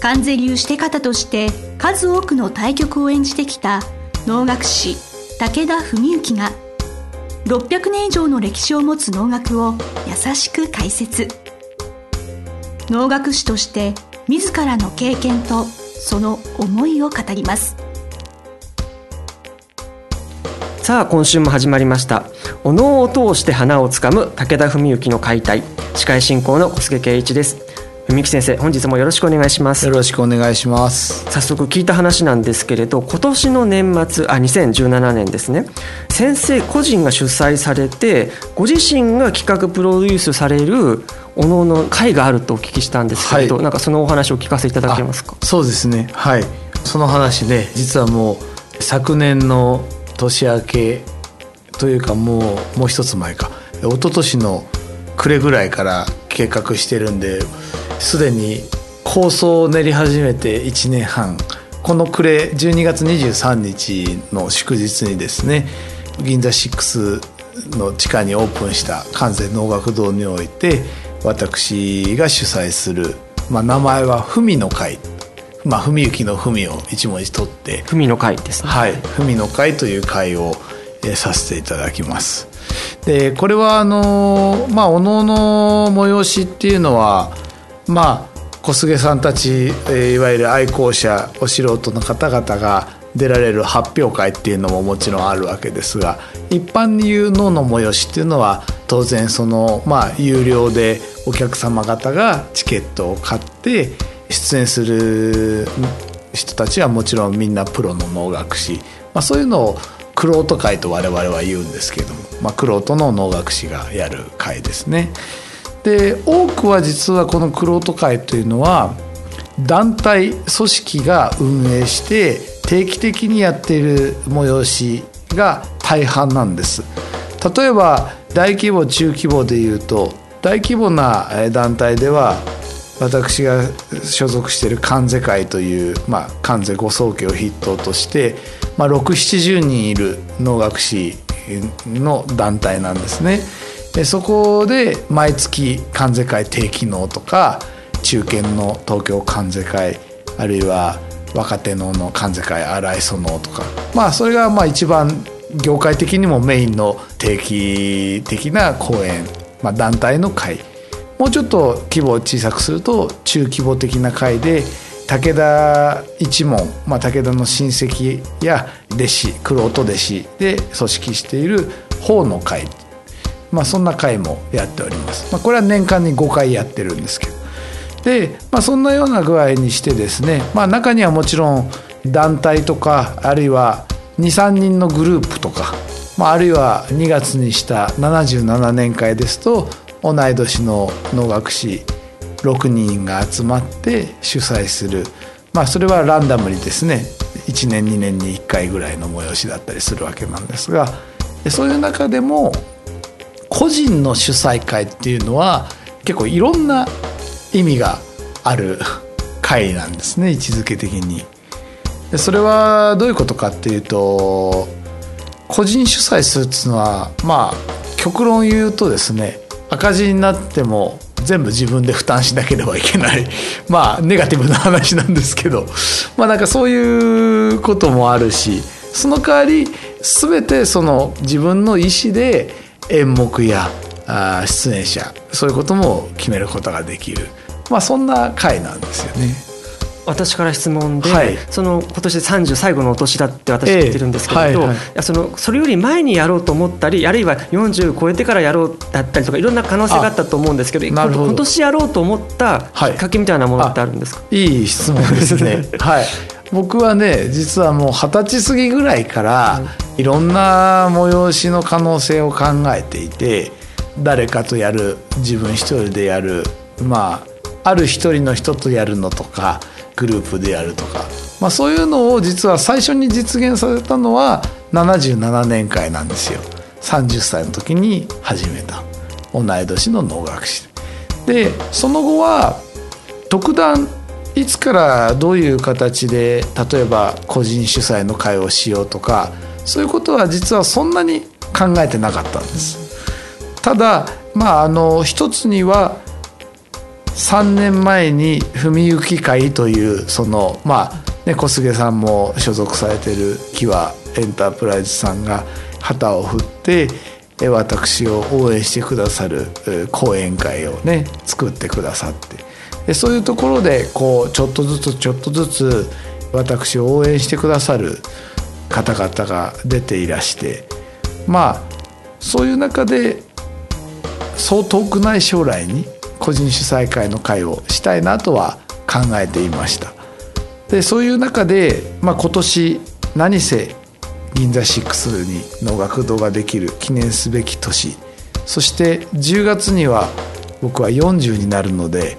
関税流して方として数多くの対局を演じてきた能楽師武田文幸が600年以上の歴史を持つ能楽を優しく解説。能楽師として自らの経験とその思いを語ります。さあ今週も始まりました。お能を通して花をつかむ武田文幸の解体。司会進行の小菅圭一です。文幸先生本日もよろしくお願いします。よろしくお願いします。早速聞いた話なんですけれど今年の年末あ2017年ですね。先生個人が主催されてご自身が企画プロデュースされるおのの会があるとお聞きしたんですけれど、はい、なんかそのお話を聞かせていただけますか？そうですね。はい。その話ね実はもう昨年の年明けというかもうもう一つ前か。一昨年の暮れぐらいから計画してるんですでに構想を練り始めて1年半。この暮れ12月23日の祝日にですね銀座6の地下にオープンした関西能楽堂において私が主催する、まあ、名前は「文の会」まあ、文幸の文を一文字取って文の会ですね。はい文の会という会を、えー、させていただきます。でこれはあのまあおのの催しっていうのはまあ小菅さんたち、え、いわゆる愛好者お素人の方々が出られる発表会っていうのももちろんあるわけですが一般に言う脳の催しっていうのは当然そのまあ有料でお客様方がチケットを買って出演する人たちはもちろんみんなプロの能楽師、まあ、そういうのをクロート会と我々は言うんですけども、まあ、クロートの能楽師がやる会ですね。で多くは実はこのクロート会というのは団体組織が運営して定期的にやっている催しが大半なんです例えば大規模中規模でいうと大規模な団体では私が所属している関西会という、まあ、関西五宗家を筆頭として、まあ、670人いる能楽師の団体なんですね。でそこで毎月関西会定期能とか中堅の東京関西会あるいは若手能の関西会荒磯能とかまあそれがまあ一番業界的にもメインの定期的な公演、まあ、団体の会。もうちょっと規模を小さくすると中規模的な会で武田一門、まあ、武田の親戚や弟子玄人弟子で組織している法の会、まあ、そんな会もやっております、まあ、これは年間に5回やってるんですけど。で、まあ、そんなような具合にしてですね、まあ、中にはもちろん団体とかあるいは23人のグループとか、まあ、あるいは2月にした77年会ですと同い年の能楽師6人が集まって主催する。まあそれはランダムにですね1年2年に1回ぐらいの催しだったりするわけなんですがそういう中でも個人の主催会っていうのは結構いろんな意味がある会なんですね位置づけ的に。でそれはどういうことかっていうと個人主催するっていうのはまあ極論言うとですね赤字になっても全部自分で負担しなければいけない まあネガティブな話なんですけどまあなんかそういうこともあるしその代わり全てその自分の意思で演目やあ出演者そういうことも決めることができる。まあそんな回なんですよね。私から質問で、はい、その今年で30最後のお年だって私言ってるんですけれど、えーはいはい、そのそれより前にやろうと思ったりあるいは40超えてからやろうだったりとかいろんな可能性があったと思うんですけど今年やろうと思ったきっかけみたいなものってあるんですか、い、いい質問ですね。はい僕はね実はもう二十歳過ぎぐらいからいろんな催しの可能性を考えていて誰かとやる自分一人でやるまあある一人の人とやるのとかグループでやるとか。まあ、そういうのを実は最初に実現されたのは77年会なんですよ。30歳の時に始めた。同い年の能楽師。でその後は特段いつからどういう形で例えば個人主催の会をしようとかそういうことは実はそんなに考えてなかったんです。ただまああの一つには3年前に文行会というそのまあね小菅さんも所属されてるキワエンタープライズさんが旗を振って私を応援してくださる講演会をね作ってくださって。でそういうところでこうちょっとずつちょっとずつ私を応援してくださる方々が出ていらしてまあそういう中でそう遠くない将来に個人主催会の会をしたいなとは考えていました。でそういう中で、まあ、今年何せ銀座6にの学童ができる記念すべき年そして10月には僕は40になるので、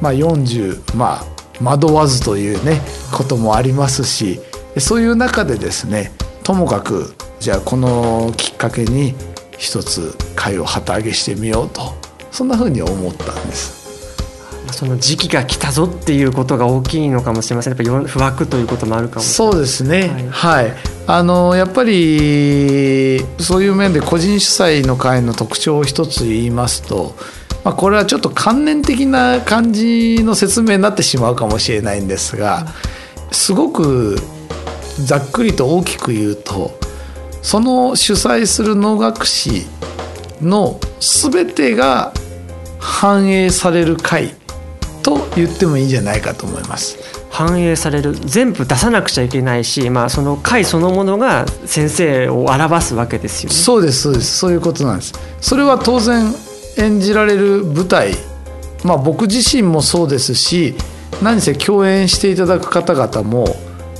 まあ、40まあ惑わずというねこともありますしそういう中でですねともかくじゃあこのきっかけに一つ会を旗揚げしてみようとそんなふうに思ったんです。その時期が来たぞっていうことが大きいのかもしれません。やっぱ不惑ということもあるかもそうですね。はい、はい、あのやっぱりそういう面で個人主催の会の特徴を一つ言いますと、まあ、これはちょっと観念的な感じの説明になってしまうかもしれないんですがすごくざっくりと大きく言うとその主催する能楽師の全てが反映される会と言ってもいいんじゃないかと思います。反映される全部出さなくちゃいけないし、まあ、その会そのものが先生を表すわけですよね。そうですそうですそういうことなんです。それは当然演じられる舞台、まあ、僕自身もそうですし何せ共演していただく方々も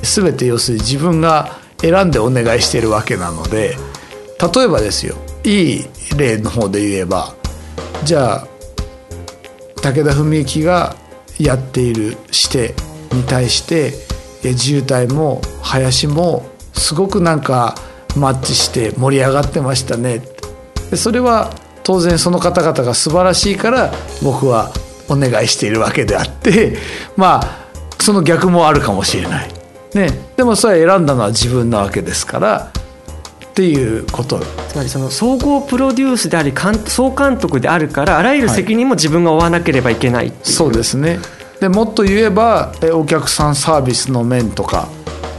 全て要するに自分が選んでお願いしてるわけなので例えばですよいい例の方で言えばじゃあ武田文幸がやっているしてに対して自衛隊も林もすごくなんかマッチして盛り上がってましたね。それは当然その方々が素晴らしいから僕はお願いしているわけであって まあその逆もあるかもしれない。ね、でもそれ選んだのは自分なわけですからっていうこと。つまりその総合プロデュースであり総監督であるからあらゆる責任も自分が負わなければいけない、はい、そうですね。でもっと言えばお客さんサービスの面とか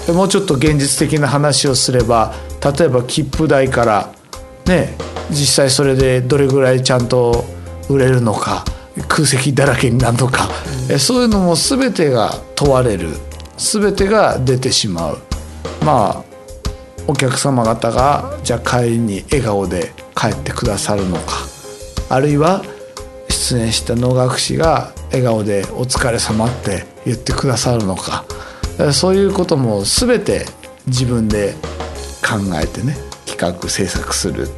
もうちょっと現実的な話をすれば例えば切符代からね実際それでどれぐらいちゃんと売れるのか空席だらけになるのか、うん、そういうのも全てが問われる。全てが出てしまう。まあお客様方がじゃあ帰りに笑顔で帰ってくださるのか。あるいは出演した能楽師が笑顔で「お疲れ様って言ってくださるのか。そういうことも全て自分で考えてね企画制作する。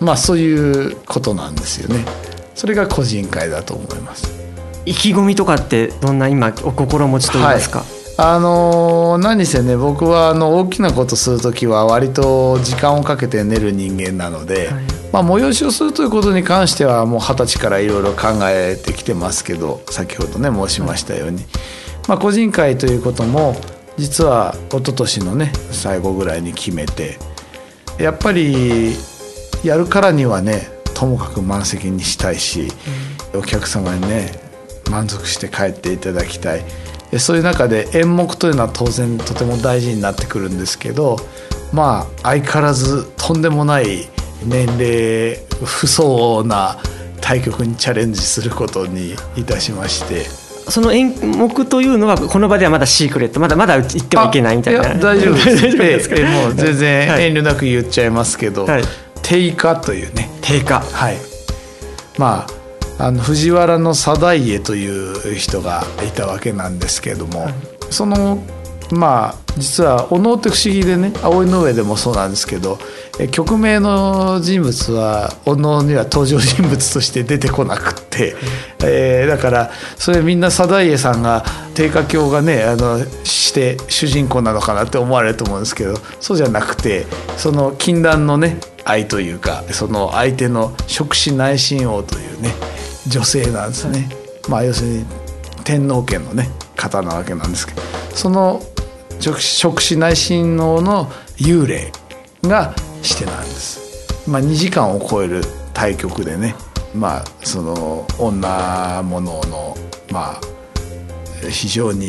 まあそういうことなんですよね。それが個人会だと思います。意気込みとかってどんな今お心持ちと言いますか、はい。あの何せね僕はあの大きなことする時は割と時間をかけて練る人間なので、はい、まあ、催しをするということに関してはもう二十歳からいろいろ考えてきてますけど先ほどね申しましたように、まあ、個人会ということも実は一昨年のね最後ぐらいに決めてやっぱりやるからにはねともかく満席にしたいし、うん、お客様にね満足して帰っていただきたい。そういう中で演目というのは当然とても大事になってくるんですけどまあ相変わらずとんでもない年齢不相応な対局にチャレンジすることにいたしましてその演目というのはこの場ではまだシークレットまだまだ言ってはいけないみたいな。大丈夫です。えもう全然遠慮なく言っちゃいますけど、はい、定価というね。定価はい。まああの藤原の定家という人がいたわけなんですけれども、はい、そのまあ実はお能って不思議でね葵の上でもそうなんですけど曲名の人物はお能には登場人物として出てこなくって。て、えー、だからそれみんな定家さんが定家教がねあのして主人公なのかなって思われると思うんですけどそうじゃなくてその禁断のね愛というかその相手の触手内親王というね女性なんですね。まあ要するに天皇家のね方なわけなんですけどその触手内親王の幽霊がしてなんです。まあ、2時間を超える対局でねまあその女物のまあ非常に、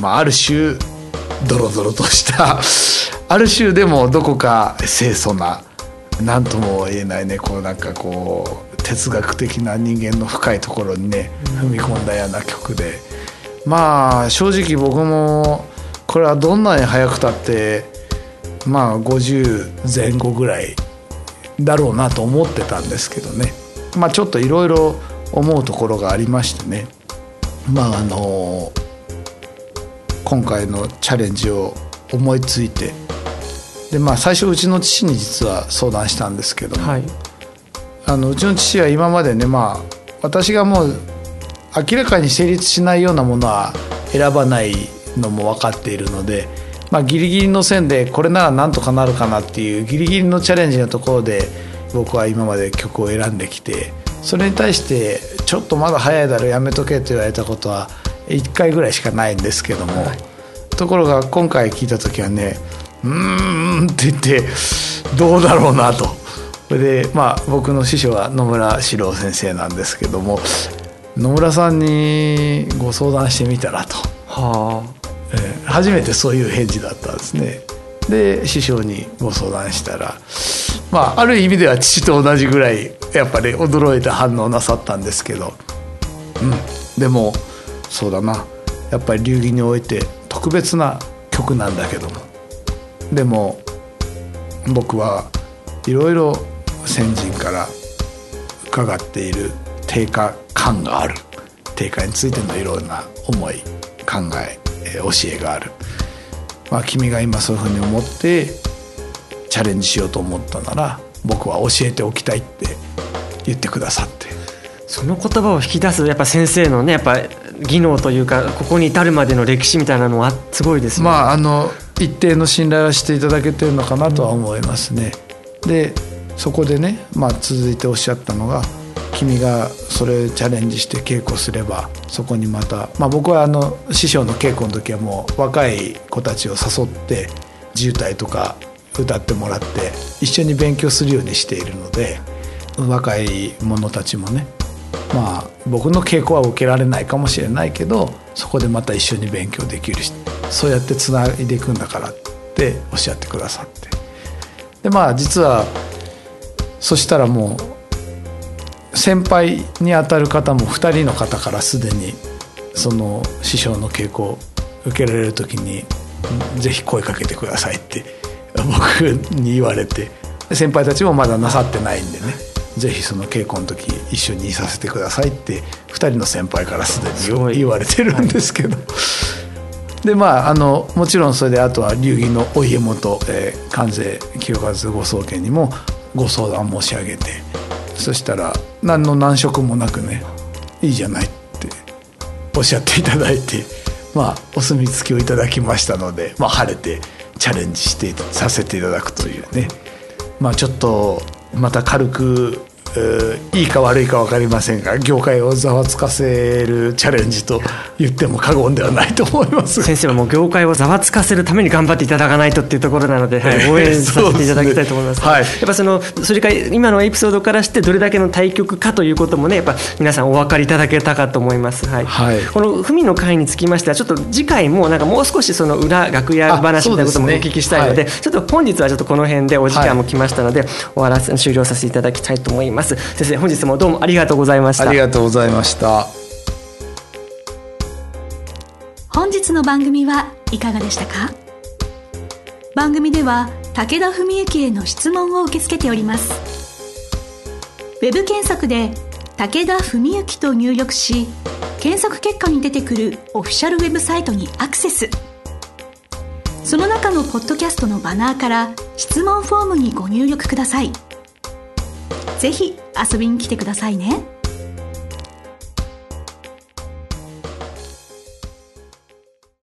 まあ、ある種ドロドロとした ある種でもどこか清楚な何とも言えないねこうなんかこう哲学的な人間の深いところにね踏み込んだような曲でまあ正直僕もこれはどんなに早くたってまあ50前後ぐらいだろうなと思ってたんですけどね。まあちょっといろいろ思うところがありましてね。まああの今回のチャレンジを思いついて。でまあ最初うちの父に実は相談したんですけども、はい、あのうちの父は今までねまあ私がもう明らかに成立しないようなものは選ばないのも分かっているのでまあ、ギリギリの線でこれならなんとかなるかなっていうギリギリのチャレンジのところで僕は今まで曲を選んできてそれに対してちょっとまだ早いだろやめとけと言われたことは1回ぐらいしかないんですけども、はい、ところが今回聞いた時はね「うーん」って言ってどうだろうなと。それでまあ僕の師匠は野村史郎先生なんですけども野村さんにご相談してみたらと。はあえー、初めてそういう返事だったんですね。で師匠にご相談したらまあある意味では父と同じぐらいやっぱり驚いた反応なさったんですけど、うん、でもそうだな。やっぱり流儀において特別な曲なんだけども。でも僕はいろいろ先人から伺っている定価感がある。定価についてのいろんな思い考え教えがある、まあ、君が今そういうふうに思ってチャレンジしようと思ったなら僕は教えておきたいって言ってくださってその言葉を引き出すやっぱ先生のねやっぱ技能というかここに至るまでの歴史みたいなのはすごいですね。まああの一定の信頼はしていただけてるのかなとは思いますね。でそこでね、まあ、続いておっしゃったのが君がそれチャレンジして稽古すればそこにまた、まあ、僕はあの師匠の稽古の時はもう若い子たちを誘って自由体とか歌ってもらって一緒に勉強するようにしているので若い者たちもねまあ僕の稽古は受けられないかもしれないけどそこでまた一緒に勉強できるしそうやってつないでいくんだからっておっしゃってくださって。でまあ実はそしたらもう先輩にあたる方も2人の方からすでにその師匠の稽古を受けられる時にぜひ声かけてくださいって僕に言われて。先輩たちもまだなさってないんでね。ぜひその稽古の時一緒にいさせてくださいって2人の先輩からすでに言われてるんですけど。でまあ、あのもちろんそれであとは流儀のお家元、えー、関西清和ご宗家にもご相談申し上げてそしたら何の難色もなくねいいじゃないっておっしゃっていただいてまあお墨付きをいただきましたので、まあ、晴れてチャレンジしてさせていただくというね。まあちょっとまた軽くいいか悪いか分かりませんが業界をざわつかせるチャレンジと言っても過言ではないと思います。先生はもう業界をざわつかせるために頑張っていただかないとっていうところなので、はい、応援させていただきたいと思います、ね、はい、やっぱそのそれから今のエピソードからしてどれだけの対局かということもねやっぱ皆さんお分かりいただけたかと思います、はい、はい、この文の会につきましてはちょっと次回もなんかもう少しその裏楽屋話みたいなこともお聞きしたいので、ねはい、ちょっと本日はちょっとこの辺でお時間も来ましたので、終わらせ終了させていただきたいと思います。先生本日もどうもありがとうございました。ありがとうございました。本日の番組はいかがでしたか？番組では武田文幸への質問を受け付けております。ウェブ検索で武田文幸と入力し検索結果に出てくるオフィシャルウェブサイトにアクセス。その中のポッドキャストのバナーから質問フォームにご入力ください。ぜひ遊びに来てくださいね。